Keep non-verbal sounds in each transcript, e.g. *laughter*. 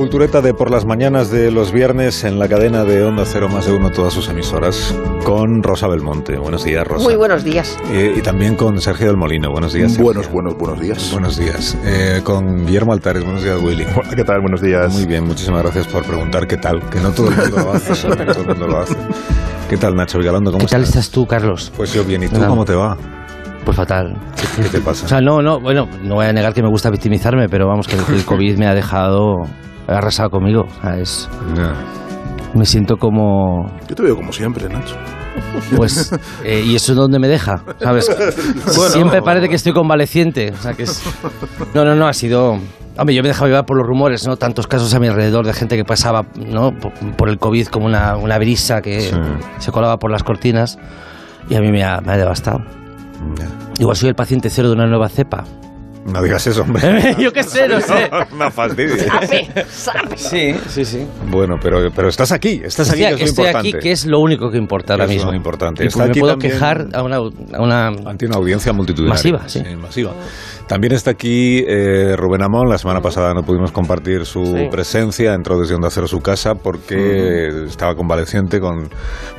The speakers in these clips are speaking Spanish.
Cultureta de por las mañanas de los viernes en la cadena de Onda Cero más de uno todas sus emisoras con Rosa Belmonte. Buenos días, Rosa. Muy buenos días. Eh, y también con Sergio del Molino. Buenos días. Sergio. Buenos, buenos, buenos días. Buenos días. Eh, con Guillermo Altares. Buenos días, Willy. Hola, ¿qué tal? Buenos días. Muy bien, muchísimas gracias por preguntar qué tal, que no todo el mundo lo hace. *laughs* no todo el mundo lo hace. ¿Qué tal, Nacho Vigalondo? ¿Cómo ¿Qué tal estás? tú, Carlos? Pues yo bien. ¿Y tú cómo te va? Pues fatal. ¿Qué te pasa? O sea, no, no, bueno, no voy a negar que me gusta victimizarme, pero vamos, que el *laughs* COVID me ha dejado, ha arrasado conmigo. Es, me siento como, Yo te veo como siempre, Nacho. pues, eh, y eso es donde me deja, ¿sabes? *laughs* Siempre parece que estoy convaleciente. O sea, que es, no, no, no, ha sido... Hombre, yo me he dejado llevar por los rumores, ¿no? Tantos casos a mi alrededor de gente que pasaba, ¿no? Por, por el COVID como una, una brisa que Sí. se colaba por las cortinas y a mí me ha, me ha devastado. Ya. Igual soy el paciente cero de una nueva cepa. No digas eso, hombre. *laughs* Yo qué sé, no sé. Sabe, sabe. Sí, sí, sí. Bueno, pero, pero estás aquí, estás aquí, Estoy, que es lo estoy importante. aquí, que es lo único que importa ahora Es lo mismo. importante. Y Está pues me aquí puedo también- quejar a una, a una... Ante una audiencia multitudinaria. Masiva, sí. masiva. También está aquí eh, Rubén Amón. La semana pasada no pudimos compartir su Sí. presencia. Entró desde Onda Cero a su casa porque estaba convaleciente. con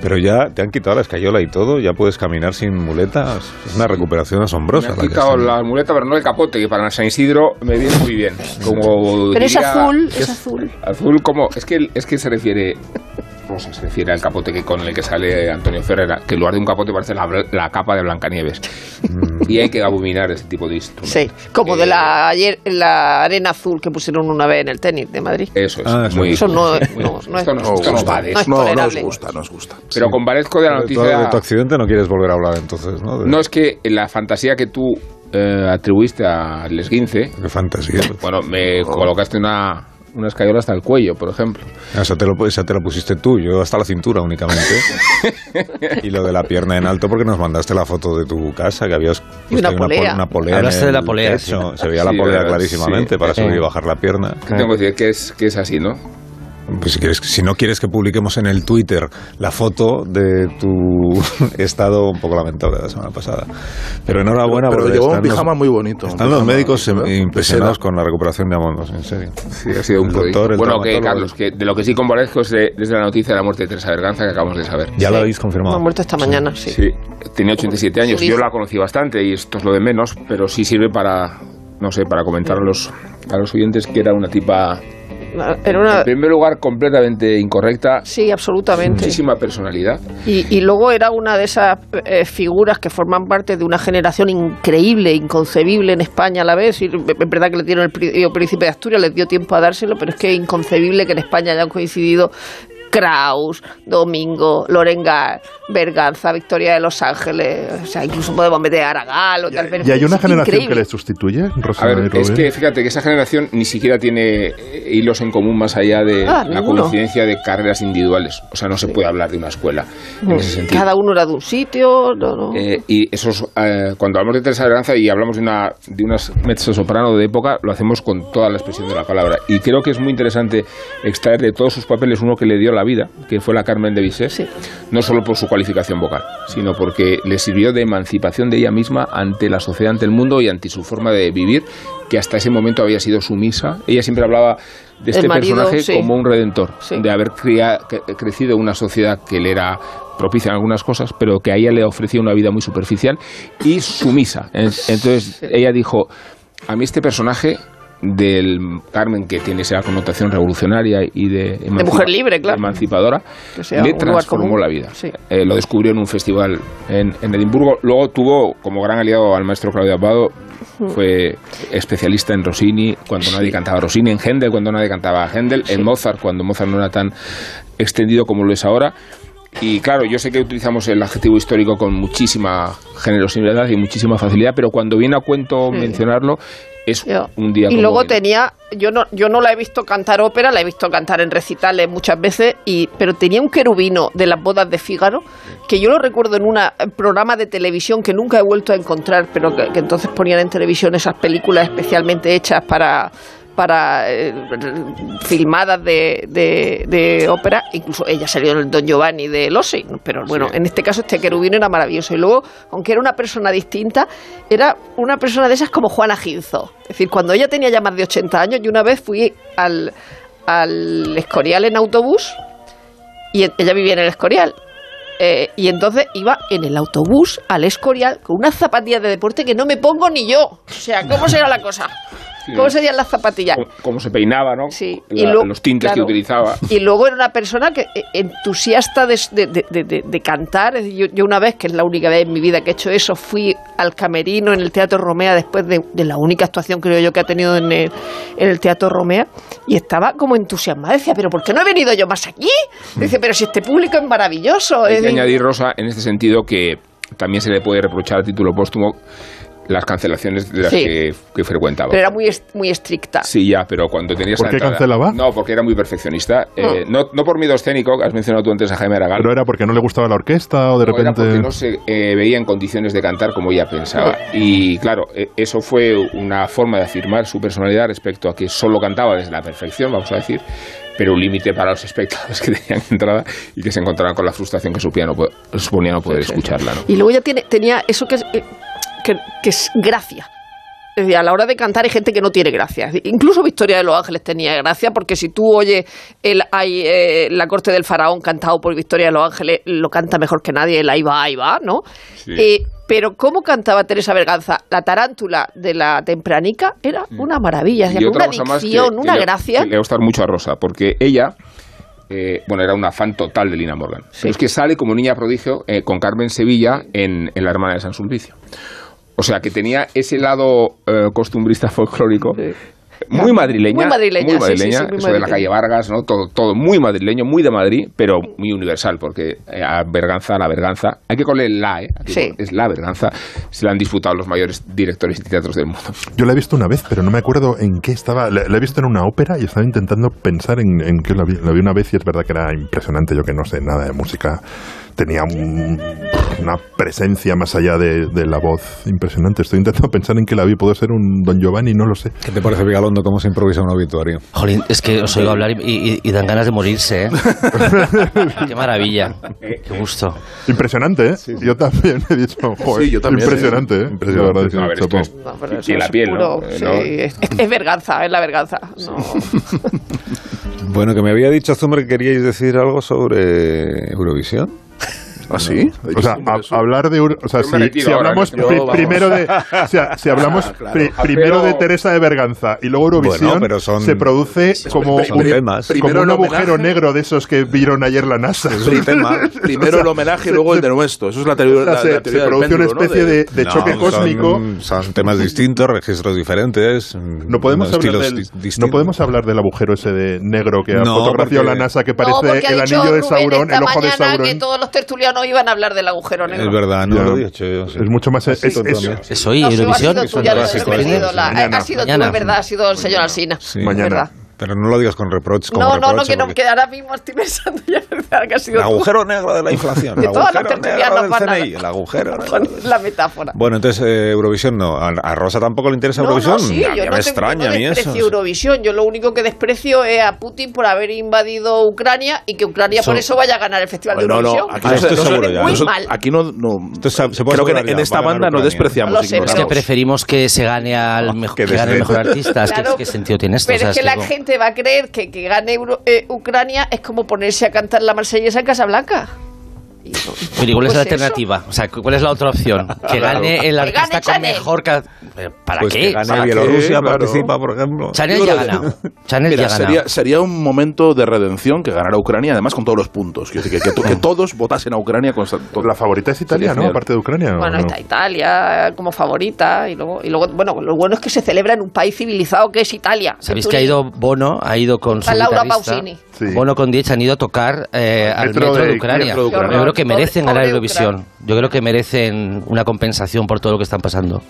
Pero ya te han quitado la escayola y todo. Ya puedes caminar sin muletas. Es una recuperación asombrosa. Me la han que quitado la muleta, pero no el capote, que para San Isidro me viene muy bien. Como Pero es azul, ¿qué es azul. Azul como... Es que, es que se refiere... Rosa se refiere al capote que con el que sale Antonio Ferrera, que en lugar de un capote parece la, la capa de Blancanieves. y hay que abominar ese tipo de instrumentos. Sí, como de Eh, la, ayer, la arena azul que pusieron una vez en el tenis de Madrid. Eso es. Ah, eso muy, Eso no, muy- *laughs* no, no esto no, esto no va de no eso. es No, no os tolerable. gusta, no os gusta. Pero comparezco de la De tu- noticia... de tu accidente no quieres volver a hablar entonces, ¿no? De- No, es que la fantasía que tú eh, atribuiste al esguince, Qué fantasía. bueno, me colocaste una, una escayola hasta el cuello, por ejemplo. Esa te, lo, esa te la pusiste tú, yo hasta la cintura únicamente. *laughs* y lo de la pierna en alto porque nos mandaste la foto de tu casa, que habías Y una polea. una polea. Hablaste de la polea, techo. sí. Se veía la Sí, polea clarísimamente sí. para subir y bajar la pierna. ¿Qué tengo que decir? Que es, que es así, ¿no? Pues si, quieres, si no quieres que publiquemos en el Twitter la foto de tu *laughs* estado un poco lamentable de la semana pasada. Pero enhorabuena Pero porque llevó un están los- pijama muy bonito. un Están los pijama, médicos ¿verdad? De impresionados con la recuperación de Amondos, en serio. Sí, ha sido un El prodigio. doctor, el Bueno, que. Carlos, que de lo que sí convalezco es de- desde la noticia de la muerte de Teresa Berganza que acabamos de saber. Ya lo Sí. habéis confirmado. Ha muerto esta mañana, sí. Sí, tenía 87 años. Yo la conocí bastante y esto es lo de menos, pero sí sirve para, no sé, para comentar a los, a los oyentes que era una tipa, Una... en primer lugar, completamente incorrecta, Sí, absolutamente. muchísima personalidad. Y, y luego era una de esas eh, figuras que forman parte de una generación increíble, inconcebible en España a la vez. Y es verdad que le dieron el príncipe de Asturias, les dio tiempo a dárselo, pero es que es inconcebible que en España hayan coincidido Kraus, Domingo, Lorengar, Berganza, Victoria de Los Ángeles. O sea, incluso podemos meter a Aragán o tal vez. ¿Y hay una generación que increíble. les sustituye? A Rosana y ver, es que fíjate que esa generación ni siquiera tiene eh, hilos en común más allá de Ah, la ninguno. coincidencia de carreras individuales. O sea, no se puede hablar de una escuela en ese sentido. Cada uno era de un sitio. No, no. Eh, y esos, eh, cuando hablamos de Teresa Berganza y hablamos de una de unas mezzo-soprano de época, lo hacemos con toda la expresión de la palabra. Y creo que es muy interesante extraer de todos sus papeles uno que le dio la vida, que fue la Carmen de Bizet, Sí. no solo por su cualificación vocal, sino porque le sirvió de emancipación de ella misma ante la sociedad, ante el mundo y ante su forma de vivir, que hasta ese momento había sido sumisa. Ella siempre hablaba de este marido, personaje sí. como un redentor, Sí. de haber crecido una sociedad que le era propicia en algunas cosas, pero que a ella le ofrecía una vida muy superficial y sumisa. En- Entonces ella dijo, a mí este personaje del Carmen, que tiene esa connotación revolucionaria y de, de mujer libre, claro. emancipadora, le transformó la vida. Eh, lo descubrió en un festival en, en, Edimburgo. Luego tuvo como gran aliado al maestro Claudio Abbado, fue especialista en Rossini cuando nadie cantaba Rossini, en Händel cuando nadie cantaba Händel, en Mozart cuando Mozart no era tan extendido como lo es ahora. Y claro, yo sé que utilizamos el adjetivo histórico con muchísima generosidad y muchísima facilidad, pero cuando viene a cuento mencionarlo, es un día y luego tenía yo no yo no la he visto cantar ópera la he visto cantar en recitales muchas veces y pero tenía un querubino de las bodas de Fígaro que yo lo recuerdo en un programa de televisión que nunca he vuelto a encontrar pero que entonces ponían en televisión esas películas especialmente hechas para para eh, filmadas de, de, ópera, incluso ella salió en el Don Giovanni de Lossi, pero bueno, en este caso este querubino era maravilloso. Y luego, aunque era una persona distinta, era una persona de esas como Juana Ginzo. Es decir, cuando ella tenía ya más de 80 años, yo una vez fui al, al Escorial en autobús y ella vivía en el Escorial. Eh, y entonces iba en el autobús al Escorial con unas zapatillas de deporte que no me pongo ni yo. O sea, ¿cómo será la cosa? ¿Cómo serían las zapatillas? Cómo, se peinaba, ¿no? Sí. y los tintes que utilizaba. Y luego era una persona que eh, entusiasta de, de, cantar. Yo, yo, una vez, que es la única vez en mi vida que he hecho eso, fui al camerino en el Teatro Romea después de, la única actuación, creo yo, que ha tenido en el, en el Teatro Romea y estaba como entusiasmada. Decía, ¿pero por qué no he venido yo más aquí? Dice, pero si este público es maravilloso. Hay que añadir, Rosa, en este sentido que también se le puede reprochar a título póstumo las cancelaciones de las que, frecuentaba. Pero era muy, muy estricta. Sí, ya, pero cuando tenías ¿Por qué cancelaba? No, porque era muy perfeccionista. Eh, no. no, por miedo escénico, has mencionado tú antes a Jaime Aragán. ¿Pero era porque no le gustaba la orquesta o de repente...? Era porque no se eh, veía en condiciones de cantar como ella pensaba. Y claro, eh, eso fue una forma de afirmar su personalidad respecto a que solo cantaba desde la perfección, vamos a decir, pero un límite para los espectadores que *laughs* tenían entrada y que se encontraban con la frustración que suponía no, suponía no poder escucharla. ¿no? Y luego ya tiene, tenía eso que es que, es gracia. Es decir, a la hora de cantar hay gente que no tiene gracia. Incluso Victoria de los Ángeles tenía gracia, porque si tú oyes el, hay, eh, la corte del faraón cantado por Victoria de los Ángeles, lo canta mejor que nadie, el ahí va, ahí va, ¿no? Eh, pero cómo cantaba Teresa Berganza, la tarántula de la tempranica, era mm. una maravilla, una dicción, una gracia. le va a gustar mucho a Rosa, porque ella eh, bueno, era una fan total de Lina Morgan. Pero es que sale como niña prodigio con Carmen Sevilla en, en La Hermana de San Sulpicio. O sea, que tenía ese lado eh, costumbrista folclórico muy madrileña. Muy madrileña, eso de la calle Vargas, ¿no? Todo, todo muy madrileño, muy de Madrid, pero muy universal, porque eh, a Berganza, la Berganza, hay que coger la, ¿eh? Es la Berganza, se la han disputado los mayores directores de teatros del mundo. Yo la he visto una vez, pero no me acuerdo en qué estaba. La, he visto en una ópera y estaba intentando pensar en, en qué la vi, la vi una vez y es verdad que era impresionante. Yo que no sé nada de música tenía una presencia más allá de, la voz impresionante. Estoy intentando *laughs* pensar en que la vi, pudo ser un Don Giovanni, no lo sé. ¿Qué te parece, Vigalondo, cómo se improvisa un obituario? Jolín, es que os oigo hablar y, dan ganas de morirse, ¿eh? *laughs* Qué maravilla, qué gusto. Impresionante, ¿eh? Yo también he dicho, joder, sí, yo también, impresionante, ¿eh? Impresionante. No, a ver, es y la piel, ¿no? es, es, verganza, es la verganza. *laughs* bueno, que me había dicho Zumer que queríais decir algo sobre Eurovisión. ¿Ah, sí? O sea, hablar de... O sea, si, hablamos *laughs* primero de... O sea, si hablamos primero de Teresa de Berganza y luego Eurovisión, se produce como, un, como un agujero negro de esos que vieron ayer la NASA. *laughs* primero el homenaje y luego el de nuestro. Eso es la teoría, Se produce una especie de, choque cósmico. Son, temas distintos, registros diferentes. No podemos, hablar del, no podemos hablar del agujero ese de negro que ha fotografiado la NASA que parece el anillo de Sauron, el ojo de Sauron. que todos los tertulianos iban a hablar del agujero negro. Es verdad, no lo he dicho yo. Es mucho más... Es, es, hoy, Eurovisión. Ha sido tú, ya lo has Ha sido tú, es verdad, ha sido el señor Alsina. Mañana. Pero no lo digas con reproches. No, no, no, que, no, que ahora mismo estoy *laughs* pensando ya que ha sido. El agujero negro de la *laughs* inflación. el agujero *laughs* negro del CNI. El agujero negro. La metáfora. Bueno, entonces eh, Eurovisión no. ¿A Rosa tampoco le interesa Eurovisión? No, sí, yo no me extraña a mí eso. Eurovisión. Yo lo único que desprecio es a Putin por haber invadido Ucrania y que Ucrania por eso vaya a ganar el Festival de Eurovisión. No, no, aquí no, estoy seguro ya. Muy mal. Aquí no. creo que en esta banda no despreciamos. Es que preferimos que se gane al mejor artista. ¿Qué sentido tiene esto? Pero es que la gente va a creer que que gane eh, Ucrania es como ponerse a cantar la marsellesa en Casablanca. Pero ¿cuál es la alternativa? O sea, ¿cuál es la otra opción? *laughs* Que gane el artista con mejor... ¿Para pues qué? Que gane Bielorrusia, participa, por ejemplo. Chanel ya ha ganado. Chanel ya sería, sería un momento de redención que ganara Ucrania, además con todos los puntos. Quiero decir, que, que, que todos votasen a Ucrania con La favorita es Italia, ¿no? Aparte de Ucrania. Bueno, está Italia como favorita y luego, y luego, bueno, lo bueno es que se celebra en un país civilizado que es Italia. ¿Sabéis que ha ido Bono, ha ido con su Laura Pausini. Sí. Bono con Diez han ido a tocar eh, al metro, de, de, Ucrania. Creo que merecen ganar Eurovisión. Yo creo que merecen una compensación por todo lo que están pasando.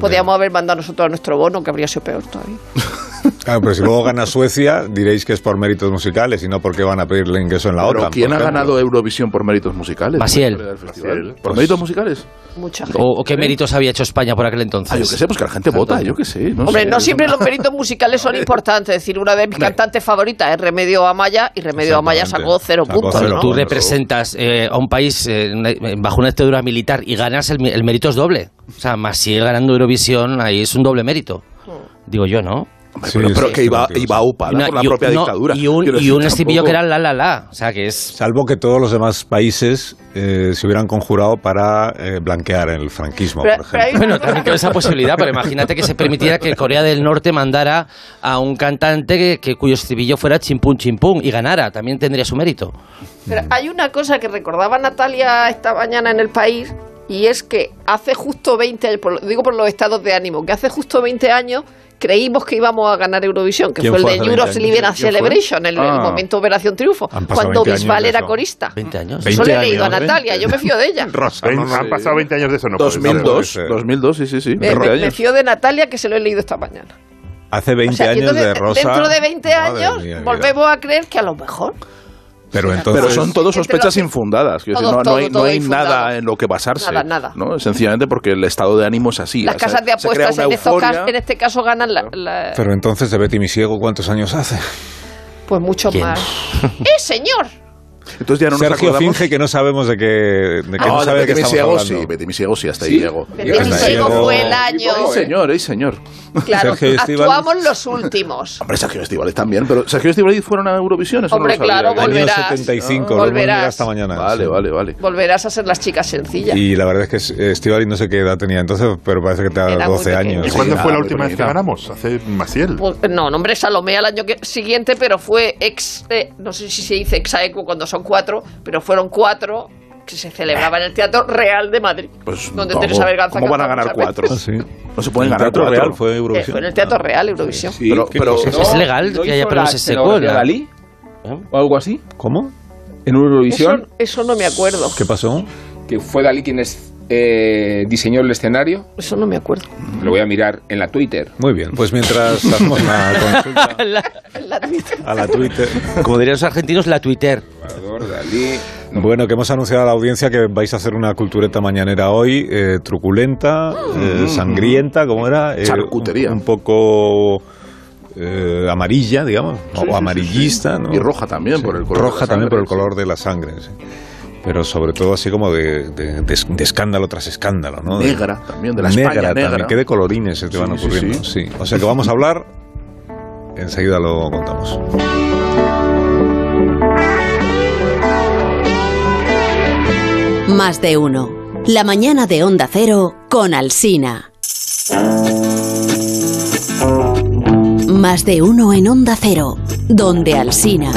Podríamos haber mandado nosotros a nuestro bono, que habría sido peor todavía. *laughs* Claro, pero si luego gana Suecia, diréis que es por méritos musicales y no porque van a pedirle ingreso en la pero OTAN. ¿Quién ha ganado Eurovisión por méritos musicales? Maciel. ¿Por pues, méritos musicales? Mucha gente. ¿O, qué méritos había hecho España por aquel entonces? Ah, yo qué sé, pues que la gente vota, yo qué sé. No Hombre, sé, no siempre los méritos *laughs* musicales son importantes. Es decir, una de mis cantantes favoritas es Remedio Amaya y Remedio Amaya sacó cero Sacó puntos. cero ¿no? Tú representas eh, a un país eh, bajo una dictadura militar y ganas el, el mérito es doble. O sea, Maciel ganando Eurovisión, ahí es un doble mérito. Digo yo, ¿no? Hombre, pero, pero que iba, iba upada Una- por la y propia no, dictadura. Y un, y un estribillo que era la la la. O sea, que es. Salvo que todos los demás países eh, se hubieran conjurado para eh, blanquear el franquismo, Pero- por pero hay ejemplo. Bueno, también con esa posibilidad, pero imagínate que se permitiera que Corea del Norte mandara a un cantante que, que- cuyo estribillo fuera chimpún chimpún y ganara. También tendría su mérito. Pero hay una cosa que recordaba Natalia esta mañana en el país y es que hace justo 20 años, por lo- digo por los estados de ánimo, que hace justo 20 años creímos que íbamos a ganar Eurovisión, que ¿Quién fue el de hace Europe 20 años? Living a ¿Quién fue? Celebration, el, el Ah. momento Operación Triunfo, cuando 20 años Bisbal de era corista. 20 años. Eso le he 20 leído a Natalia, yo me fío de ella. Rosa, no, no, han pasado 20 años de eso, no puede ser. 2002, ser. 2002, sí, sí, sí. Me, 20 me- fío de Natalia que se lo he leído esta mañana. Hace 20 O sea, años entonces, de Rosa. Dentro de 20 Madre años mía, mira. volvemos a creer que a lo mejor. Pero entonces. Pero son todos sospechas infundadas. Todo, decir, no, no todo, hay, no hay nada en lo que basarse. Nada, nada. ¿no? Sencillamente porque el estado de ánimo es así. Las O sea, casas de apuestas en, estos en este caso ganan la, la- Pero entonces de Betty Misiego, ¿cuántos años hace? pues mucho ¿Quién? más. *laughs* ¡Eh, señor! Entonces ya no nos Sergio acordamos. finge que no sabemos de qué, de que no, No, sabe de qué estamos hablando. sí, Betty Misiego sí, hasta ahí ¿Sí? hasta Misiego llegó- fue el año. ¡Ey, señor, ey, señor! Claro, Sergio actuamos los últimos. Hombre, Sergio Estivaliz también, pero Sergio Estivaliz fueron a Eurovisión, eso Hombre, no lo sabía claro, yo. Año volverás. 75, Ah, lo hemos volverás. esta mañana. Vale, sí. vale, vale. Volverás a ser las chicas sencillas. Y la verdad es que Estivali no sé qué edad tenía entonces, pero parece que te Era da muy 12 pequeño. años. ¿Y Sí, cuándo fue la última vez que ganamos? Hace Maciel. Pues, no, nombre Salomé al año siguiente, pero fue ex, eh, no sé si se dice exaequo cuando son cuatro, pero fueron cuatro que se celebraba en el Teatro Real de Madrid, Pues, donde ¿cómo- Teresa Berganza ¿Cómo van a ganar cuatro? Ah, sí. No se pueden El ganar Teatro cuatro. Real fue. Eh, Eurovisión. fue en el Teatro Real Eurovisión. Sí, Pero- ¿qué pero-? ¿Es legal ¿No que haya premios la ese seco? escenografía La- Dalí? ¿Eh? ¿O algo así? ¿Cómo? En Eurovisión, Eso, eso no me acuerdo. ¿Qué pasó? que fue Dalí quien es, eh, diseñó el escenario. Eso no me acuerdo. Lo voy a mirar en la Twitter. Muy bien, pues mientras *laughs* hacemos una consulta *laughs* La Twitter. a la Twitter. Como dirían los argentinos, la Twitter. Salvador Dalí. Bueno, que hemos anunciado a la audiencia que vais a hacer una cultureta mañanera hoy, eh, truculenta, eh, sangrienta, ¿cómo era? Eh, Charcutería. Un, un poco eh, amarilla, digamos, Sí, o sí, amarillista, sí. ¿no? Y roja también por el color de Roja la también sangre, por el sí. color de la sangre, sí. Pero sobre todo así como de, de- de- de escándalo tras escándalo, ¿no? Negra también, de la negra España también. negra. ¿Qué de colorines se te Sí, van sí, ocurriendo? sí. sí. O sea que vamos a hablar, enseguida lo contamos. Más de uno. La mañana de Onda Cero con Alsina. Más de uno en Onda Cero, donde Alsina.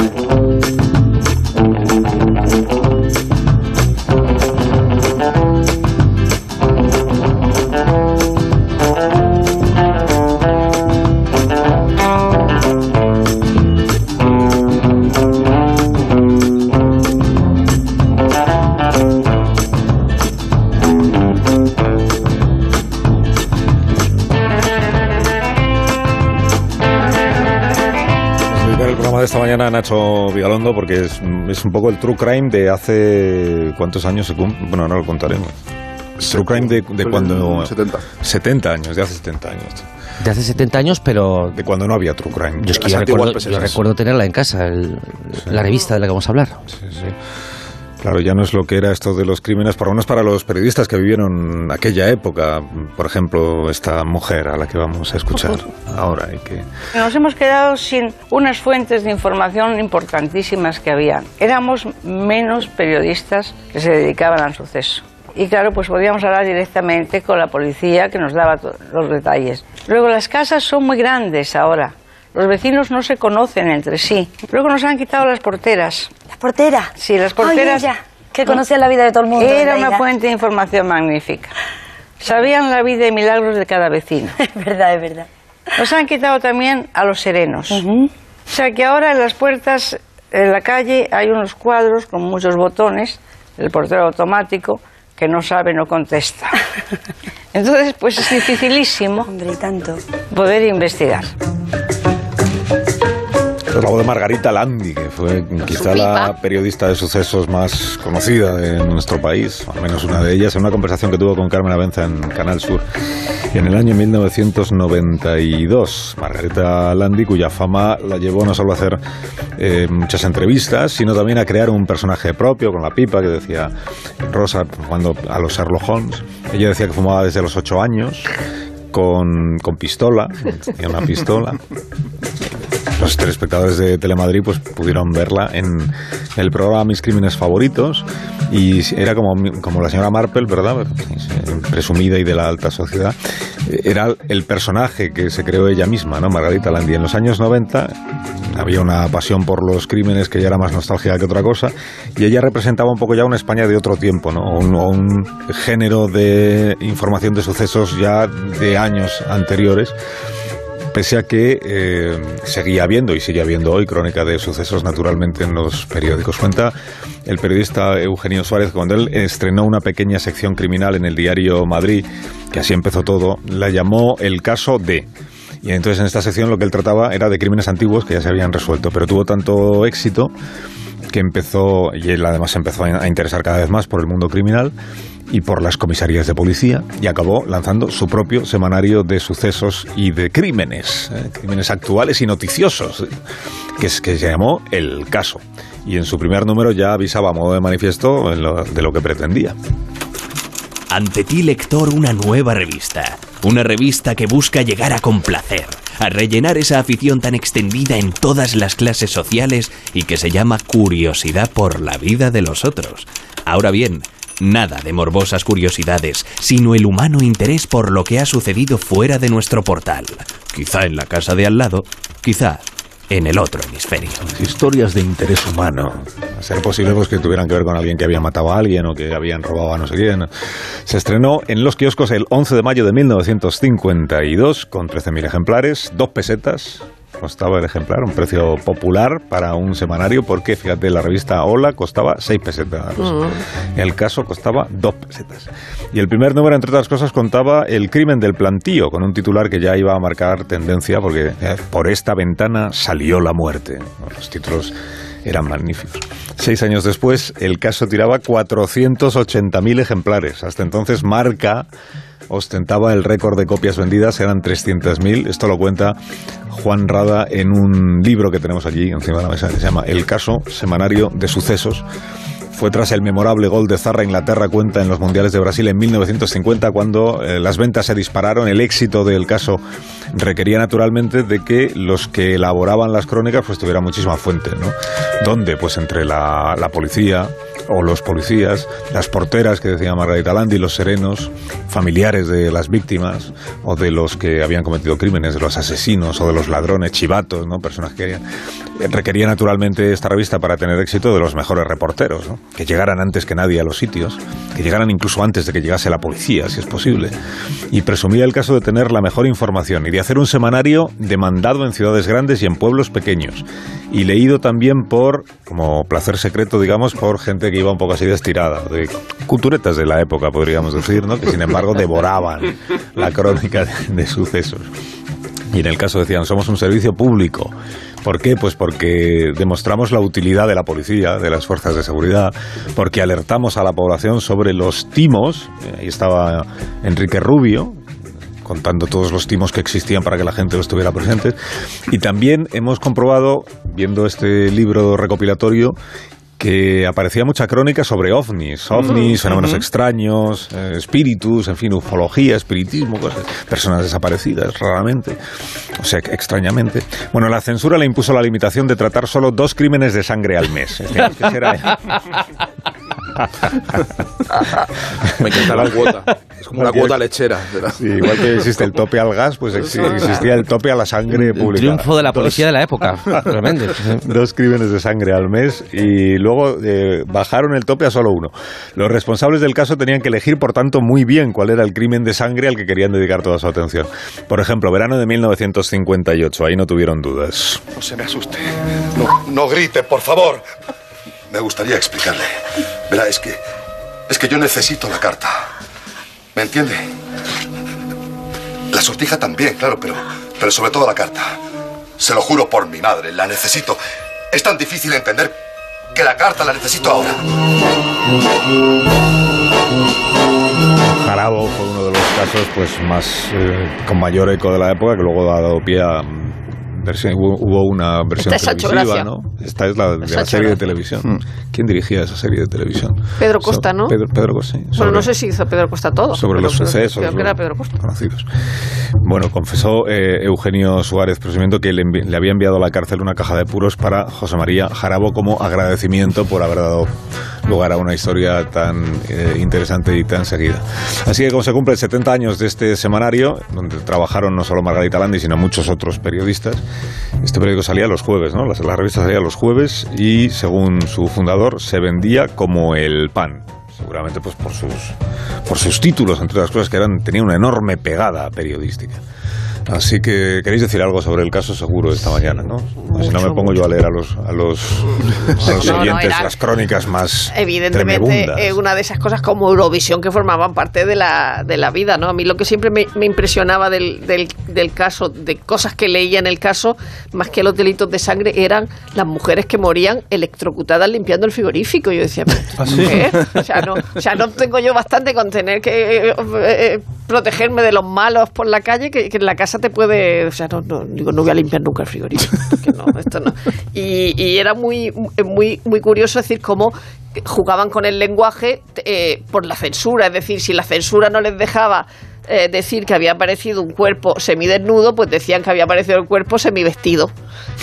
Esta mañana a Nacho Vigalondo porque es, es un poco el true crime de hace cuántos años se cumple. Bueno, no lo contaremos. True crime de, de cuando. en 70. 70 años, de hace 70 años. De hace 70 años, pero De cuando no había true crime. yo, es que Las yo antiguas recuerdo, pesetas. yo recuerdo tenerla en casa, el- la revista de la que vamos a hablar. Sí, sí. Claro, ya no es lo que era esto de los crímenes, por lo menos para los periodistas que vivieron aquella época. Por ejemplo, esta mujer a la que vamos a escuchar *laughs* ahora. Y que... Nos hemos quedado sin unas fuentes de información importantísimas que había. Éramos menos periodistas que se dedicaban al suceso. Y claro, pues podíamos hablar directamente con la policía que nos daba los detalles. Luego, las casas son muy grandes ahora. Los vecinos no se conocen entre sí. Luego nos han quitado las porteras. ¿La portera? Sí, las porteras. Ay, ella, que conocía la vida de todo el mundo. Era una fuente de información magnífica. Sabían la vida y milagros de cada vecino. *laughs* Es verdad, es verdad. Nos han quitado también a los serenos. O sea que ahora en las puertas, en la calle, hay unos cuadros con muchos botones, el portero automático, que no sabe, no contesta. *laughs* Entonces, pues es dificilísimo Hombre, y tanto. poder investigar. Es la voz de Margarita Landi, que fue quizá la periodista de sucesos más conocida de nuestro país, o al menos una de ellas, en una conversación que tuvo con Carmen Avenza en Canal Sur en el año 1992. Margarita Landi, cuya fama la llevó no solo a hacer eh, muchas entrevistas, sino también a crear un personaje propio con la pipa que decía Rosa cuando a los Sherlock Holmes. Ella decía que fumaba desde los ocho años. Con, con pistola, *laughs* tenía una pistola, los telespectadores de Telemadrid pues pudieron verla en el programa Mis Crímenes Favoritos y era como, como la señora Marple, ¿verdad? Presumida y de la alta sociedad. Era el personaje que se creó ella misma, ¿no? Margarita Landi. En los años 90 había una pasión por los crímenes que ya era más nostálgica que otra cosa y ella representaba un poco ya una España de otro tiempo, ¿no? Un, un género de información de sucesos ya de años anteriores pese a que eh, seguía habiendo y sigue habiendo hoy crónica de sucesos naturalmente en los periódicos. Cuenta el periodista Eugenio Suárez cuando él estrenó una pequeña sección criminal en el diario Madrid, que así empezó todo, la llamó El caso de. Y entonces en esta sección lo que él trataba era de crímenes antiguos que ya se habían resuelto, pero tuvo tanto éxito que empezó, y él además empezó a interesar cada vez más por el mundo criminal y por las comisarías de policía y acabó lanzando su propio semanario de sucesos y de crímenes, eh, crímenes actuales y noticiosos, que, es, que se llamó El Caso. Y en su primer número ya avisaba a modo de manifiesto de lo que pretendía. Ante ti, lector, una nueva revista. Una revista que busca llegar a complacer, a rellenar esa afición tan extendida en todas las clases sociales y que se llama curiosidad por la vida de los otros. Ahora bien, nada de morbosas curiosidades, sino el humano interés por lo que ha sucedido fuera de nuestro portal. Quizá en la casa de al lado, quizá en el otro hemisferio. Historias de interés humano. A ser posible pues, que tuvieran que ver con alguien que había matado a alguien o que habían robado a no sé quién. Se estrenó en los kioscos el 11 de mayo de 1952 con 13.000 ejemplares, dos pesetas. Costaba el ejemplar, un precio popular para un semanario, porque fíjate, la revista Hola costaba 6 pesetas. El caso costaba 2 pesetas. Y el primer número, entre otras cosas, contaba el crimen del plantío, con un titular que ya iba a marcar tendencia, porque eh, por esta ventana salió la muerte. Los títulos eran magníficos. Seis años después, el caso tiraba 480.000 ejemplares. Hasta entonces, Marca ostentaba el récord de copias vendidas, eran 300.000. Esto lo cuenta Juan Rada en un libro que tenemos allí encima de la mesa, que se llama El caso semanario de sucesos. Fue tras el memorable gol de Zarra Inglaterra cuenta en los Mundiales de Brasil en 1950 cuando eh, las ventas se dispararon. El éxito del caso requería naturalmente de que los que elaboraban las crónicas pues tuvieran muchísima fuente, ¿no? ¿Dónde? Pues entre la, la policía o los policías, las porteras que decía Margarita Landi, los serenos, familiares de las víctimas o de los que habían cometido crímenes, de los asesinos o de los ladrones, chivatos, ¿no? Personas que eh, requería naturalmente esta revista para tener éxito de los mejores reporteros, que llegaran antes que nadie a los sitios, que llegaran incluso antes de que llegase la policía, si es posible, y presumía el caso de tener la mejor información y de hacer un semanario demandado en ciudades grandes y en pueblos pequeños, y leído también por, como placer secreto, digamos, por gente que iba un poco así de estirada, de culturetas de la época, podríamos decir, ¿no? que sin embargo devoraban la crónica de, sucesos. Y en el caso decían, somos un servicio público. ¿Por qué? Pues porque demostramos la utilidad de la policía, de las fuerzas de seguridad, porque alertamos a la población sobre los timos. Eh, Ahí estaba Enrique Rubio, contando todos los timos que existían para que la gente lo estuviera presente. Y también hemos comprobado, viendo este libro recopilatorio, que aparecía mucha crónica sobre ovnis, ovnis, fenómenos extraños, eh, espíritus, en fin, ufología, espiritismo, cosas, personas desaparecidas, raramente, o sea, que extrañamente. Bueno, la censura le impuso la limitación de tratar solo dos crímenes de sangre al mes. Es decir, antes *laughs* era- Me encanta la cuota. Es como una cuota lechera. Sí, igual que existe el tope al gas, pues ex- existía el tope a la sangre El pública. triunfo de la policía de la época. Realmente. *laughs* Dos crímenes de sangre al mes y luego eh, bajaron el tope a solo uno. Los responsables del caso tenían que elegir, por tanto, muy bien cuál era el crimen de sangre al que querían dedicar toda su atención. Por ejemplo, verano de 1958, ahí no tuvieron dudas. No se me asuste. No, no grite, por favor. Me gustaría explicarle. Verá, es que. Es que yo necesito la carta. ¿Me entiende? La sortija también, claro, pero. Pero sobre todo la carta. Se lo juro por mi madre, la necesito. Es tan difícil entender que la carta la necesito ahora. Jarabo fue uno de los casos pues más eh, con mayor eco de la época que luego ha dado pie a versión, hubo, hubo una versión Esta televisiva. ¿no? Esta es la de la serie de televisión. ¿Quién dirigía esa serie de televisión? Pedro Costa, ¿no? Pedro, Pedro Costa. sí, Bueno, sobre- no sé si hizo Pedro Costa todo. sobre los sucesos Creo que era Pedro Costa. conocidos. Bueno, confesó eh, Eugenio Suárez Presumimiento que le, le había enviado a la cárcel una caja de puros para José María Jarabo como agradecimiento por haber dado lugar a una historia tan eh, interesante y tan seguida. Así que como se cumplen 70 años de este semanario, donde trabajaron no solo Margarita Landi, sino muchos otros periodistas, este periódico salía los jueves, ¿no? La, la revista salía los jueves y, según su fundador, se vendía como el pan seguramente pues por sus por sus títulos entre otras cosas que eran tenían una enorme pegada periodística así que queréis decir algo sobre el caso seguro de esta mañana no si no me pongo yo a leer a los a los, a los No, no, oyentes las crónicas más Evidentemente, es una de esas cosas como Eurovisión que formaban parte de la, de la vida, ¿no? A mí lo que siempre me, me impresionaba del, del, del caso, de cosas que leía en el caso, más que los delitos de sangre, eran las mujeres que morían electrocutadas limpiando el frigorífico. Yo decía, pero ¿Ah, ¿tú, sí? mujer? o, sea, no, o sea, no tengo yo bastante con tener que eh, eh, protegerme de los malos por la calle, que, que en la casa te puede... O sea, no, no, digo, no voy a limpiar nunca el frigorífico. no, esto no. Y, y era muy, muy, muy curioso decir cómo jugaban con el lenguaje eh, por la censura. Es decir, si la censura no les dejaba eh, decir que había aparecido un cuerpo semidesnudo, pues decían que había aparecido el cuerpo semivestido.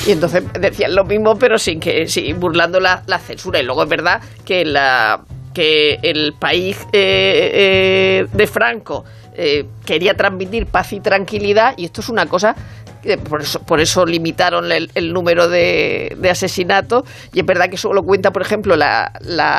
Y entonces decían lo mismo, pero sin que, sin, burlando la, la censura. Y luego es verdad que la que el país eh, eh, de Franco eh, quería transmitir paz y tranquilidad, y esto es una cosa por eso, por eso limitaron el, el número de, de asesinatos, y es verdad que eso lo cuenta, por ejemplo, la,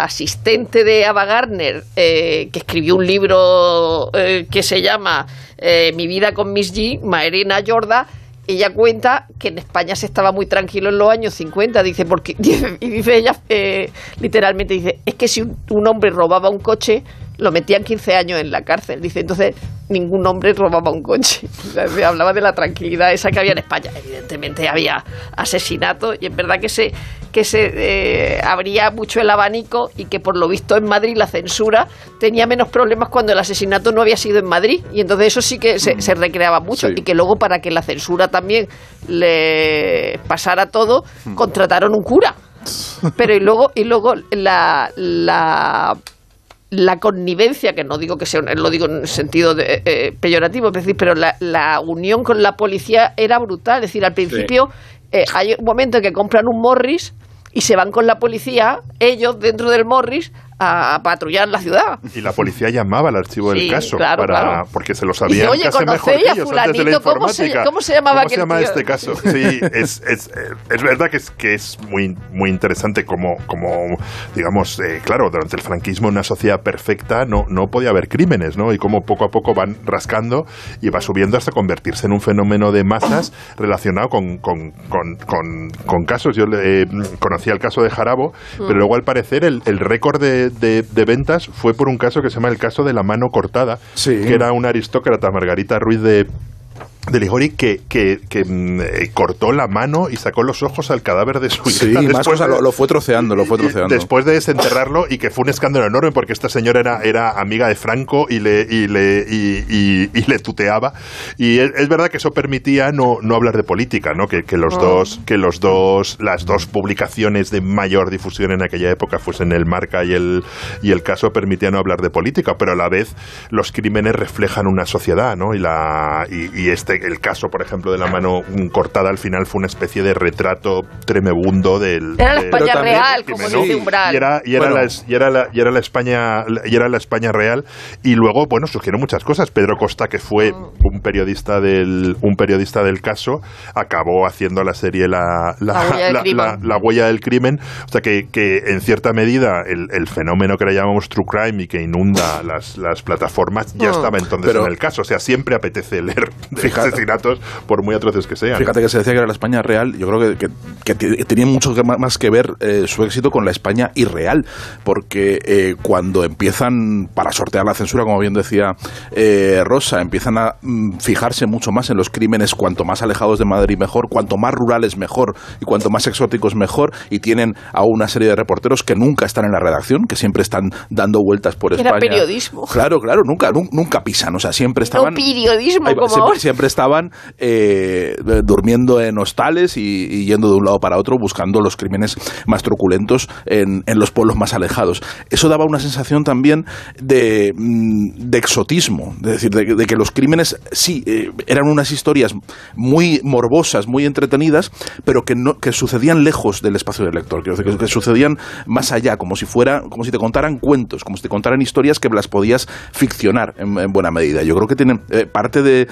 asistente de Ava Gardner, eh, que escribió un libro eh, que se llama eh, Mi vida con Miss G, Maerena Jorda, ella cuenta que en España se estaba muy tranquilo en los años 50, dice, porque, *laughs* y dice ella eh, literalmente, dice, es que si un hombre robaba un coche, lo metían 15 años en la cárcel. Dice, entonces ningún hombre robaba un coche. *laughs* Hablaba de la tranquilidad esa que había en España. Evidentemente había asesinatos y es verdad que se, que se eh, abría mucho el abanico y que por lo visto en Madrid la censura tenía menos problemas cuando el asesinato no había sido en Madrid. Y entonces eso sí que se, se recreaba mucho. Sí. Y que luego para que la censura también le pasara todo, contrataron un cura. Pero y luego, y luego la, la la connivencia, que no digo que sea, lo digo en sentido de, eh, peyorativo, es decir, pero la, la unión con la policía era brutal. Es decir, al principio eh, hay un momento en que compran un Morris y se van con la policía, ellos dentro del Morris, a patrullar la ciudad. Y la policía llamaba al archivo Sí, del caso claro, para, claro. porque se lo sabían "Oye, casi mejor ¿conocéis que a ellos antes de la fulanito? ¿Cómo se- informática. cómo se llamaba ¿Cómo se llama tío? este caso? *laughs* Sí, *laughs* es, es, es verdad que es, que es muy, muy interesante como, como digamos, eh, claro, durante el franquismo en una sociedad perfecta no, no podía haber crímenes, ¿no? Y cómo poco a poco van rascando y va subiendo hasta convertirse en un fenómeno de masas relacionado con, con, con, con- con casos. Yo eh, conocía el caso de Jarabo, pero luego al parecer el, el récord de, de- de ventas fue por un caso que se llama el caso de la mano cortada, que era una aristócrata, Margarita Ruiz de de Ligori que, que, que, mm, eh, cortó la mano y sacó los ojos al cadáver de su hija. Sí, más después de- lo, lo fue troceando, lo fue troceando. Después de desenterrarlo y que fue un escándalo enorme porque esta señora era, era amiga de Franco y le, y le, y, y- y le tuteaba. Y es, es verdad que eso permitía no, no hablar de política, ¿no? Que, que los Oh. dos, que los dos, las dos publicaciones de mayor difusión en aquella época fuesen el Marca y el, y el caso permitía no hablar de política, pero a la vez los crímenes reflejan una sociedad, ¿no? Y la, y, y este, el caso, por ejemplo, de la mano mm, cortada al final fue una especie de retrato tremebundo del. Era la España del real, como dice Umbral. Y era, y era Bueno. la, y era la, y era la España y era la España real y luego bueno surgieron muchas cosas Pedro Costa que fue un periodista del un periodista del caso acabó haciendo la serie la la, La huella del la- crimen. la- la huella del crimen o sea que, que en cierta medida el, el fenómeno que le llamamos true crime y que inunda las, las plataformas ya Mm. estaba entonces Pero- en el caso o sea siempre apetece leer de. Asesinatos por muy atroces que sean Fíjate que se decía que era la España real, yo creo que, que- que tenía mucho más que ver eh, su éxito con la España irreal, porque eh, cuando empiezan, para sortear la censura, como bien decía eh, Rosa, empiezan a mm, fijarse mucho más en los crímenes, cuanto más alejados de Madrid mejor, cuanto más rurales mejor y cuanto más exóticos mejor, y tienen a una serie de reporteros que nunca están en la redacción, que siempre están dando vueltas por Era España. periodismo. Claro, claro, nunca, nun- nunca pisan, o sea, siempre No estaban... periodismo Ahí va, como siempre, ahora. siempre estaban eh, durmiendo en hostales y, yendo de un lado para otro buscando los crímenes más truculentos en, en los pueblos más alejados. Eso daba una sensación también de, mm, de exotismo, es decir, de, de que los crímenes sí eh, eran unas historias muy morbosas, muy entretenidas, pero que, no, que sucedían lejos del espacio del lector, que, sucedían más allá, como si fuera, como si te contaran cuentos, como si te contaran historias que las podías ficcionar en, en buena medida. Yo creo que tiene eh, parte de-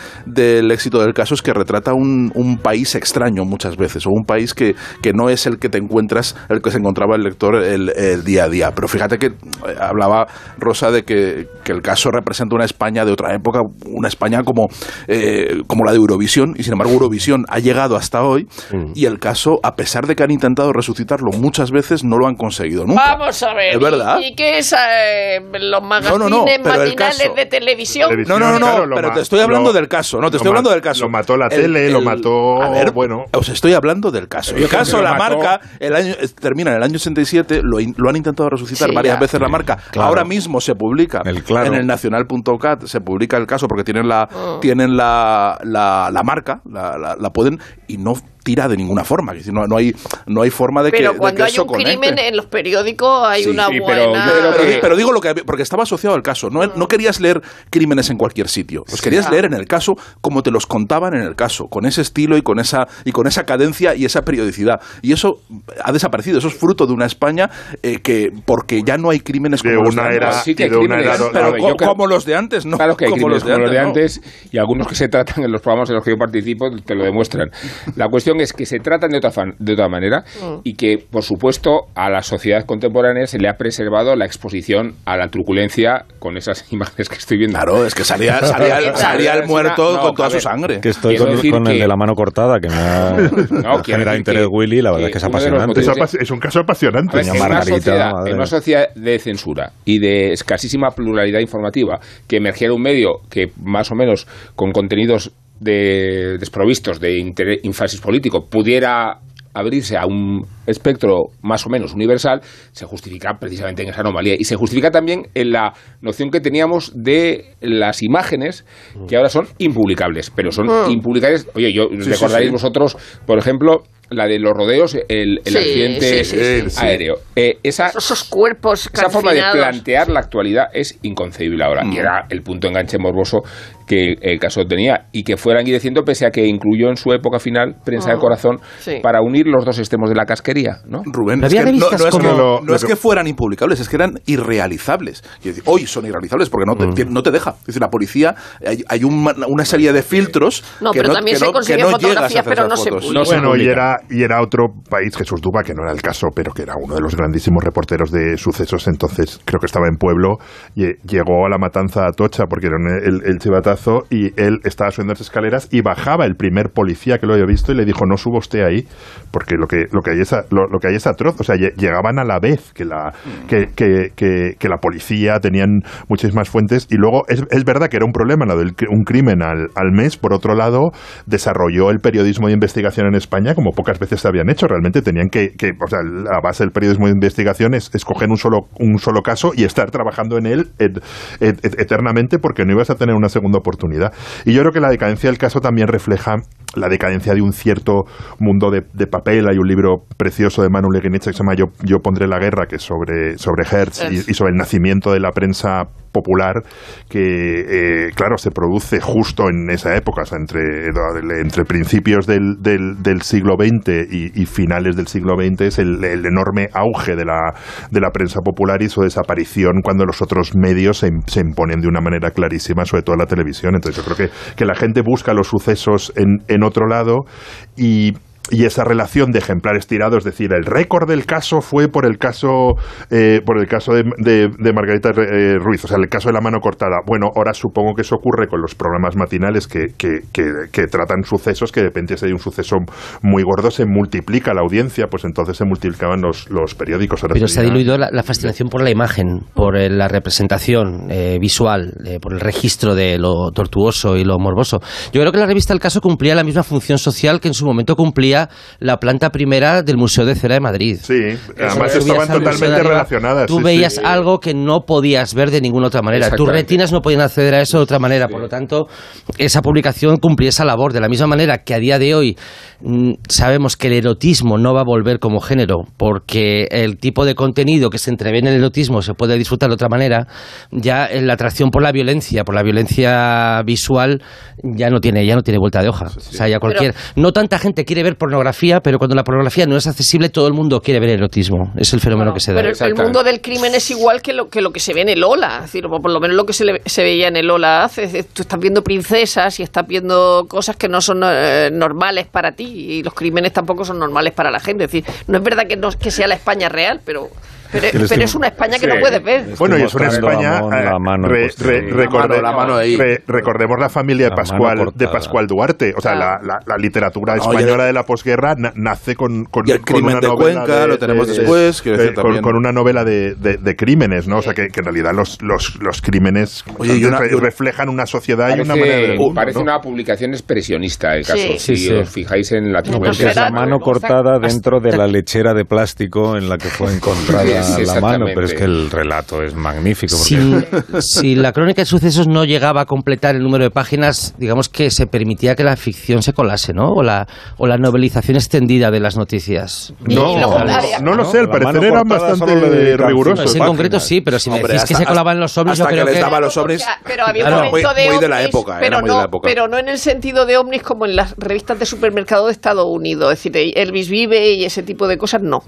del éxito del caso es que retrata un, un país extraño muchas veces, o un país que, que no es el que te encuentras, el que se encontraba el lector el, el día a día. Pero fíjate que eh, hablaba Rosa de que, que el caso representa una España de otra época, una España como, eh, como la de Eurovisión, y sin embargo Eurovisión ha llegado hasta hoy, y el caso, a pesar de que han intentado resucitarlo muchas veces, no lo han conseguido nunca. Vamos a ver. ¿Es verdad? ¿Y, y qué es eh, los magazines No, no, no, pero el matinales caso- de televisión? No, no, no, no, Claro, lo pero te estoy hablando lo- del caso, no, te estoy hablando del caso. lo mató la El- tele, lo mató- A ver, bueno. Os estoy hablando del caso. El caso, la mató- marca, el año, termina en el año 87, lo, in- lo han intentado resucitar Sí, varias ya. veces la marca. Claro. Ahora mismo se publica El Claro. en el nacional.cat, se publica el caso porque tienen la, Oh. tienen la, la, la marca, la, la- la pueden, y no tira de ninguna forma. Es decir, no, no hay, no hay forma de que, Pero de cuando que hay eso un conecte. crimen en los periódicos hay Sí, una sí, pero buena... Pero, que- pero digo lo que había- porque estaba asociado al caso. No, no querías leer crímenes en cualquier sitio. Los querías Ya. leer en el caso como te los contaban en el caso, con ese estilo y con esa y con esa cadencia y esa periodicidad. Y eso ha desaparecido. Eso es fruto de una España eh, que porque ya no hay crímenes De como los una de era- antes. Que de una era- Pero co- creo- como los de antes, no. Claro que hay como crímenes como los de no. antes y algunos que se tratan en los programas en los que yo participo te lo demuestran. La cuestión es que se tratan de otra, fan- de otra manera y que, por supuesto, a la sociedad contemporánea se le ha preservado la exposición a la truculencia con esas *laughs* imágenes que estoy viendo. Claro, es que salía, salía, *laughs* salía el muerto no, con toda su sangre. Que estoy Quiero con, el que- de la mano cortada, que me ha, *laughs* No, generado interés que- Willy, la verdad que es que es apasionante. Es, motivos- apa- es un caso apasionante. Ver, en, una sociedad, madre en una sociedad de censura y de escasísima pluralidad informativa, que emergiera un medio que más o menos con contenidos de, desprovistos de interés, énfasis político pudiera abrirse a un espectro más o menos universal, se justifica precisamente en esa anomalía. Y se justifica también en la noción que teníamos de las imágenes, que ahora son impublicables. Pero son Mm. impublicables. Oye, yo sí, recordaréis sí. vosotros, por ejemplo, la de los rodeos, el, el Sí, accidente sí, sí, sí. aéreo. Eh, esa, Esos cuerpos esa forma de plantear la actualidad es inconcebible ahora. Mm. Y era el punto enganche morboso que el caso tenía. Y que fueran diciendo, pese a que incluyó en su época final Prensa del Ah, Corazón, sí. para unir los dos extremos de la casquería. ¿no? Rubén, No es que no, revistas no es, como- que, Lo- no lo es que- que fueran impublicables, es que eran irrealizables. Decir, hoy son irrealizables porque no te, Mm. no te deja. Es decir, la policía, hay, hay un- una serie de filtros No, que pero no, también que se consiguen fotografías, pero no se bueno, y era, y era otro país, Jesús Duba, que no era el caso, pero que era uno de los grandísimos reporteros de sucesos, entonces creo que estaba en pueblo, y llegó a la matanza a Tocha, porque era el, chivatazo, y él estaba subiendo las escaleras y bajaba el primer policía que lo había visto y le dijo, no suba usted ahí, porque lo que, lo que, hay, es, lo, que hay es atroz, o sea, lle- llegaban a la vez que la, que, que, la policía, tenían muchísimas fuentes, y luego es, es verdad que era un problema, un crimen al, al mes, por otro lado, desarrolló el periodismo de investigación en España como pocas veces se habían hecho. Realmente tenían que, que o sea, la base del periodismo de investigación es escoger un solo, un solo caso y estar trabajando en él et- et- et- eternamente porque no ibas a tener una segunda oportunidad. Y yo creo que la decadencia del caso también refleja la decadencia de un cierto mundo de, de papel. Hay un libro precioso de Manu Leguinich que se llama Yo, Yo pondré la guerra, que es sobre, sobre Hertz y, y sobre el nacimiento de la prensa popular que, eh, claro, se produce justo en esa época, o sea, entre, entre principios del, del, siglo XX y, finales del siglo XX, es el, el enorme auge de la, de la prensa popular y su desaparición cuando los otros medios se, se imponen de una manera clarísima, sobre todo la televisión. Entonces yo creo que, que la gente busca los sucesos en, en otro lado y y esa relación de ejemplares tirados, es decir, el récord del caso fue por el caso eh, por el caso de, de- de Margarita eh, Ruiz, o sea, el caso de la mano cortada. Bueno, ahora supongo que eso ocurre con los programas matinales que, que, que- que tratan sucesos que depende si hay un suceso muy gordo se multiplica la audiencia, pues entonces se multiplicaban los, los periódicos. Ahora Pero se ha diluido la, la fascinación por la imagen, por eh, la representación eh, visual, eh, por el registro de lo tortuoso y lo morboso. Yo creo que la revista El Caso cumplía la misma función social que en su momento cumplía la planta primera del Museo de Cera de Madrid. Sí, además Tú estaban totalmente arriba, relacionadas. Tú sí, veías sí. algo que no podías ver de ninguna otra manera. Tus retinas no podían acceder a eso de otra manera. Por lo tanto, esa publicación cumplía esa labor. De la misma manera que a día de hoy mm, sabemos que el erotismo no va a volver como género, porque el tipo de contenido que se entrevé en el erotismo se puede disfrutar de otra manera, ya la atracción por la violencia, por la violencia visual, ya no tiene, ya no tiene vuelta de hoja. O sea, ya cualquier. no tanta gente quiere ver pornografía, pero cuando la pornografía no es accesible, todo el mundo quiere ver erotismo. Es el fenómeno que se da. Pero el- el mundo del crimen es igual que lo que, lo que se ve en el Ola. Es decir, o por lo menos lo que se, le- se veía en el Ola hace. Tú estás viendo princesas y estás viendo cosas que no son eh, normales para ti. Y los crímenes tampoco son normales para la gente. Es decir, no es verdad que, no, que sea la España real, pero, pero, pero estoy- es una España que Sí. no puedes ver. Bueno, y es una España. Mon eh, la mano re- re- sí. recorde- La mano ahí. re- recordemos la familia de La Pascual, de. Pascual Duarte. O sea, la, la- la literatura No, española y el- de la posguerra na- nace con, con, Y el con crimen una de novela Cuenca, lo tenemos de- después, quiero decir, con, con una novela de, de- de crímenes, ¿no? O sea, que, que en realidad los, los, los crímenes Oye, y una- re- y reflejan una sociedad y Parece, una manera de mundo, parece ¿no? una publicación expresionista el caso. Sí. Si Sí, sí. os fijáis en la No, Espera, la mano no, cortada dentro de la lechera de plástico en la que fue encontrada la mano, pero es que el relato es magnífico. Porque Si, si la crónica de sucesos no llegaba a completar el número de páginas, digamos que se permitía que la ficción se colase, ¿no? O la, o la novelización extendida de las noticias. No, no lo sé, al parecer eran bastante rigurosos. Ese en páginas. concreto sí, pero si me Hombre, decís que se colaban los ovnis, hasta yo que creo les que... daba los ovnis. Pero había Claro, un momento muy- de muy de la época, era pero muy de no, la época. Pero no en el sentido de ovnis como en las revistas de supermercado de Estados Unidos. Es decir, Elvis vive y ese tipo de cosas, no.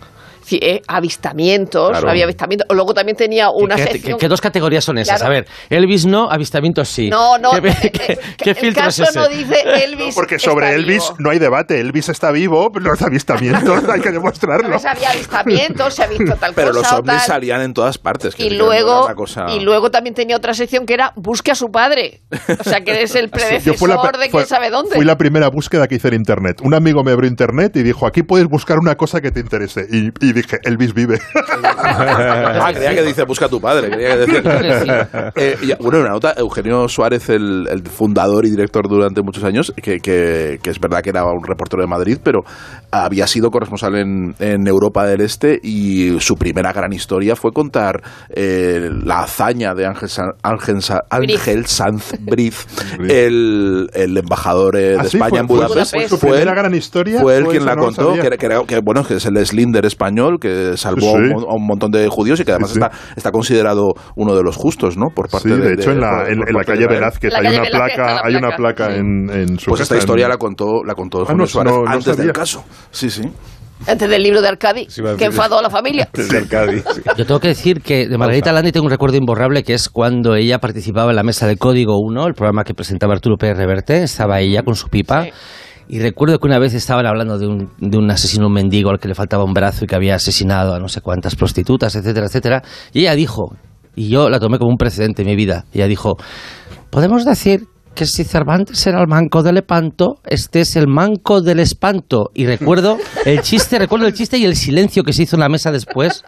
Eh, avistamientos, Claro. había avistamientos. Luego también tenía una ¿Qué, sección... qué- qué dos categorías son esas? Claro. A ver, Elvis no, avistamientos sí. No, no, ¿Qué, *laughs* eh, qué- eh, qué el filtro caso es ese? no dice *laughs* Elvis Porque sobre está Elvis vivo. no hay debate. Elvis está vivo, pero los avistamientos *laughs* hay que demostrarlo. Entonces había avistamientos, se ha visto tal Pero cosa los o ovnis tal. salían en todas partes. que y no luego cosa- y luego también tenía otra sección que era busque a su padre o sea que eres el predecesor la, de fue- quién sabe dónde fui la primera búsqueda que hice en internet. Un amigo me abrió internet y dijo, aquí puedes buscar una cosa que te interese. Y, y dije, Elvis vive. *laughs* Ah, creía que dice busca a tu padre. Creía que decía. Eh, y, bueno, una nota, Eugenio Suárez, el, el fundador y director durante muchos años, que, que- que es verdad que era un reportero de Madrid, pero había sido corresponsal en, en Europa del Este y su primera gran historia fue contar eh, la hazaña de Ángel, San- Ángel, Sa- Ángel Sanz Briz, el, el embajador eh, de ¿Ah, sí? España ¿Fue- en fue- Budapest. fue su primera gran historia? Fue él Fue quien la no contó, que, que, bueno, que es el Slinder español, que salvó Sí. a un, a un montón de judíos y que además Sí, sí. Está, está considerado uno de los justos, ¿no? Por parte Sí, de, de, hecho, en la, por- en, por en la de calle. Velázquez hay calle una Velázquez placa, la hay una placa. en, en su Pues casa, esta historia en- la contó, la contó Ah, Eugenio no, Suárez no- no antes sabía. del caso. Sí, sí. antes del libro de Arcadi Sí, que enfadó a la familia *laughs* Desde Arcadi, sí. Yo tengo que decir que de Margarita Landi tengo un recuerdo imborrable que es cuando ella participaba en la mesa de Código 1, el programa que presentaba Arturo Pérez Reverte, estaba ella con su pipa. Y recuerdo que una vez estaban hablando de un, de un asesino un mendigo al que le faltaba un brazo y que había asesinado a no sé cuántas prostitutas, etcétera, etcétera. Y ella dijo, y yo la tomé como un precedente en mi vida, ella dijo, podemos decir que si Cervantes era el manco del Lepanto, este es el manco del espanto. Y recuerdo el chiste, recuerdo el chiste y el silencio que se hizo en la mesa después.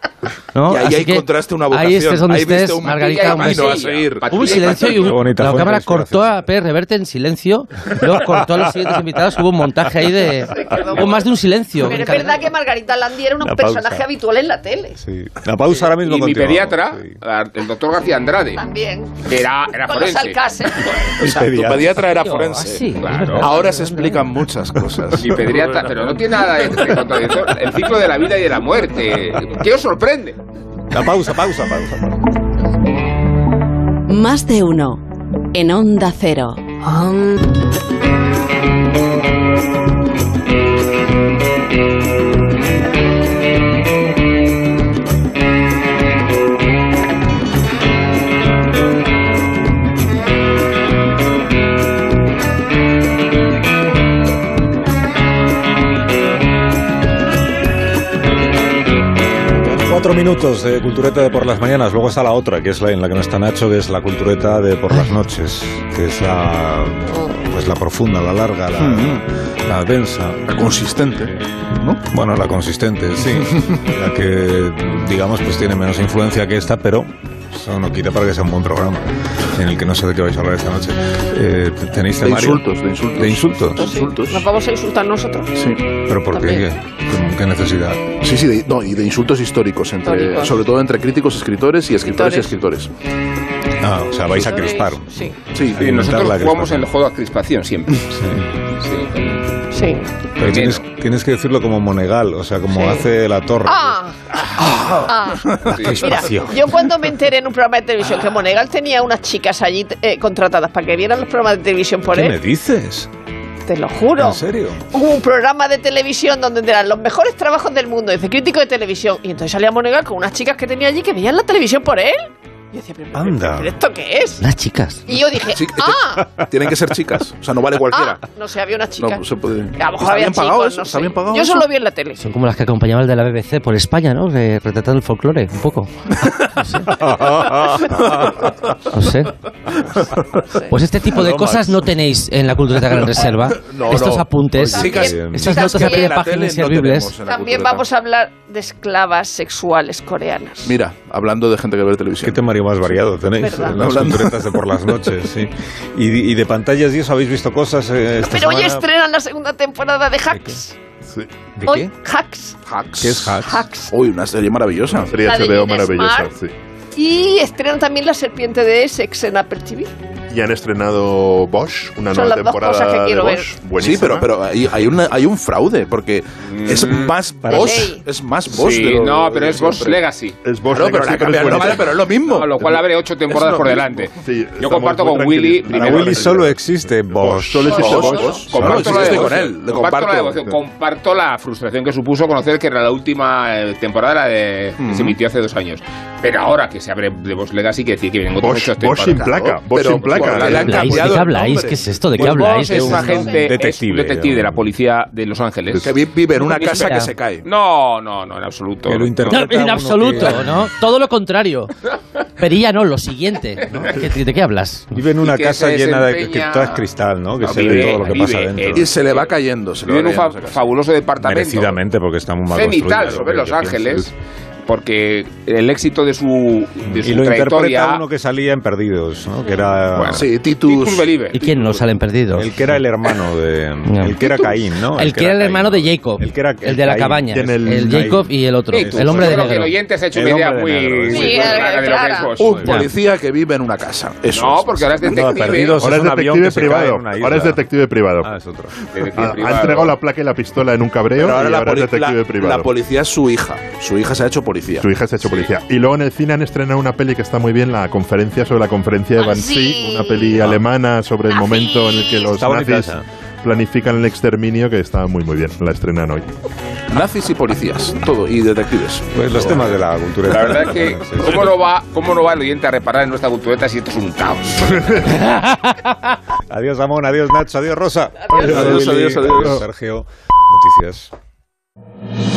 ¿no? Y ahí Así que encontraste una Ahí vocación. estés donde Ahí estés, un Margarita. un seguir. Hubo un silencio y un- la cámara cortó a Pérez Reverte en silencio, luego cortó a los siguientes invitados, hubo un montaje ahí de... *laughs* Hubo más de un silencio. Pero es verdad que Margarita Landi era un La personaje pausa. habitual en la tele. Sí. La pausa ahora mismo Y mi pediatra, el doctor García Andrade, También. era, era Con los forense. Pediatra era Ah, forense. sí, Claro. Ahora se explican muchas cosas. Mi pediatra, pero no tiene nada de, de contradicción. El ciclo de la vida y de la muerte. ¿Qué os sorprende? La pausa, pausa, pausa. pausa. Más de uno. En Onda Cero. Cuatro minutos de cultureta de por las mañanas. Luego está la otra, que es la en la que no está Nacho, que es la cultureta de por las noches, que es la, pues la profunda, la larga, la, la densa. La consistente, ¿no? Bueno, la consistente, sí. *laughs* la que, digamos, pues tiene menos influencia que esta, pero eso no quita para que sea un buen programa, en el que no sé de qué vais a hablar esta noche. Eh, ¿Tenéis De temario? insultos, de insultos. ¿De insultos? Insultos. ¿Nos vamos a insultar nosotros? Sí. ¿Pero por qué? También. ¿Qué, qué necesidad? Sí, sí, de- no, y de insultos históricos, entre, Históricos. sobre todo entre críticos, escritores y escritores y escritores. Ah, o sea, vais a crispar. Sí. Sí, Y Alimentar nosotros la jugamos en el juego a crispación siempre. Sí. Sí. Sí. Pero tienes, tienes que decirlo como Monegal, o sea, como Sí. hace la torre. Ah, ah. Mira, Crispación. yo cuando me enteré en un programa de televisión que Monegal tenía unas chicas allí eh, contratadas para que vieran los programas de televisión por ¿Qué él, me dices? te lo juro. ¿En serio? Hubo un programa de televisión donde eran los mejores trabajos del mundo, dice crítico de televisión. Y entonces salía Monegal con unas chicas que tenía allí que veían la televisión por él. Y yo decía, pero, Anda. ¿pero esto qué es? Las chicas. Y yo dije, Sí, ah, Tienen que ser chicas, o sea, no vale cualquiera. ah, no sé, había unas chicas. No, se puede. A lo mejor ¿Está había bien pagado chicos, eso? no ¿Está sé. bien pagado Yo eso? solo vi en la tele. Son como las que acompañaban el de la BBC por España, ¿no? De- retratando el folclore, un poco. No sé. Pues este tipo de cosas no tenéis en la cultura de Gran Reserva. *laughs* No, Estos no. apuntes, Chicas- chicas notas que a pie de ven la página tele no inservibles. tenemos en la También vamos a hablar de esclavas sexuales coreanas. Mira, hablando de gente que ve ¿Qué televisión. temario más variado tenéis? ¿Verdad? En las Hablando. culturetas de por las noches, sí. *laughs* ¿Y, y de pantallas y eso habéis visto cosas eh, esta Pero hoy semana? estrenan la segunda temporada de Hacks. Sí. ¿De Hoy, qué? Hacks. Hacks. ¿Qué es Hacks? Hacks. Uy, una serie maravillosa. Sería La de HBO maravillosa, sí. Y estrenan también La Serpiente de Essex en Apple TV. Y han estrenado Bosch, una Son nueva las dos temporada cosas que de quiero Bosch. Sí, Buenísima. pero, pero hay, hay, una- hay un fraude, porque es más Bosch. ley. Es más Bosch. Sí, de lo- no, pero de es Bosch siempre. Legacy. Es Bosch Claro, pero Legacy, le ha pero cambiado es pero es lo mismo. No, lo cual abre ocho temporadas por delante. Sí, Yo comparto con Willy. Para Willy solo existe Bosch. Solo existe Bosch. Comparto No, la sí, con él, comparto la devoción. Comparto la frustración que supuso conocer que era la última eh, temporada la de, que se emitió hace dos años. Pero ahora que se abre de Bosch Legacy, que decir que vienen otras Bosch, Bosch sin placa. Bosch Pero, sin placa. ¿De habláis? ¿De cambiado qué habláis? ¿Qué es esto? ¿De qué Pues habláis? Es un agente, detective, detective de la policía de Los Ángeles. Que vi- vive en una casa espera. que se cae. No, no, no, en absoluto. En absoluto, que ¿no? Todo lo contrario. Perilla no, lo siguiente. ¿no? *laughs* ¿Qué- ¿De qué hablas? Vive en una casa llena de que toda es cristal, ¿no? Que No, se vive- ve todo lo que vive, pasa dentro. Y se le va cayendo. Se le va en un fabuloso departamento. Merecidamente, porque está muy mal cenital construido. sobre Los. Ángeles. Porque el éxito de su, de su Y lo interpreta trayectoria. uno que salía en Perdidos, ¿no? Que era... Bueno, Sí, Titus. Titus. ¿Y quién no salen perdidos? El que era el hermano de... No. El que era Caín, ¿no? El que era el hermano ¿no? de Jacob. El que era El de la Caín. cabaña. En el- El Jacob y el otro. Titus. El hombre de creo que negro. el oyente se ha hecho El una idea hombre de muy, muy sí. clara de lo que es Bosch. Un policía que vive en una casa. Eso No, porque ahora es No, detective. Perdidos Ahora es es un avión detective privado. en. Ahora es detective privado. Ah, es otro. *laughs* Ha, entregado la placa y la pistola en un cabreo y la, ahora es detective privado. la policía es su hija. Su hija se ha hecho policía policía. Su hija se ha hecho policía. Y luego en el cine han estrenado una peli que está muy bien, la conferencia sobre la conferencia de Bansi, sí. una peli ah. alemana sobre el ah, momento en el que los nazis planifican el exterminio, que está muy muy bien, la estrenan hoy. Nazis y policías, todo, y detectives. Pues los temas de la cultura. La verdad es que, ¿cómo no, va, ¿cómo no va el oyente a reparar en nuestra cultureta si esto es un caos? *laughs* adiós, Amón, adiós, Nacho, adiós, Rosa. Adiós, adiós, adiós, adiós, adiós Sergio, noticias.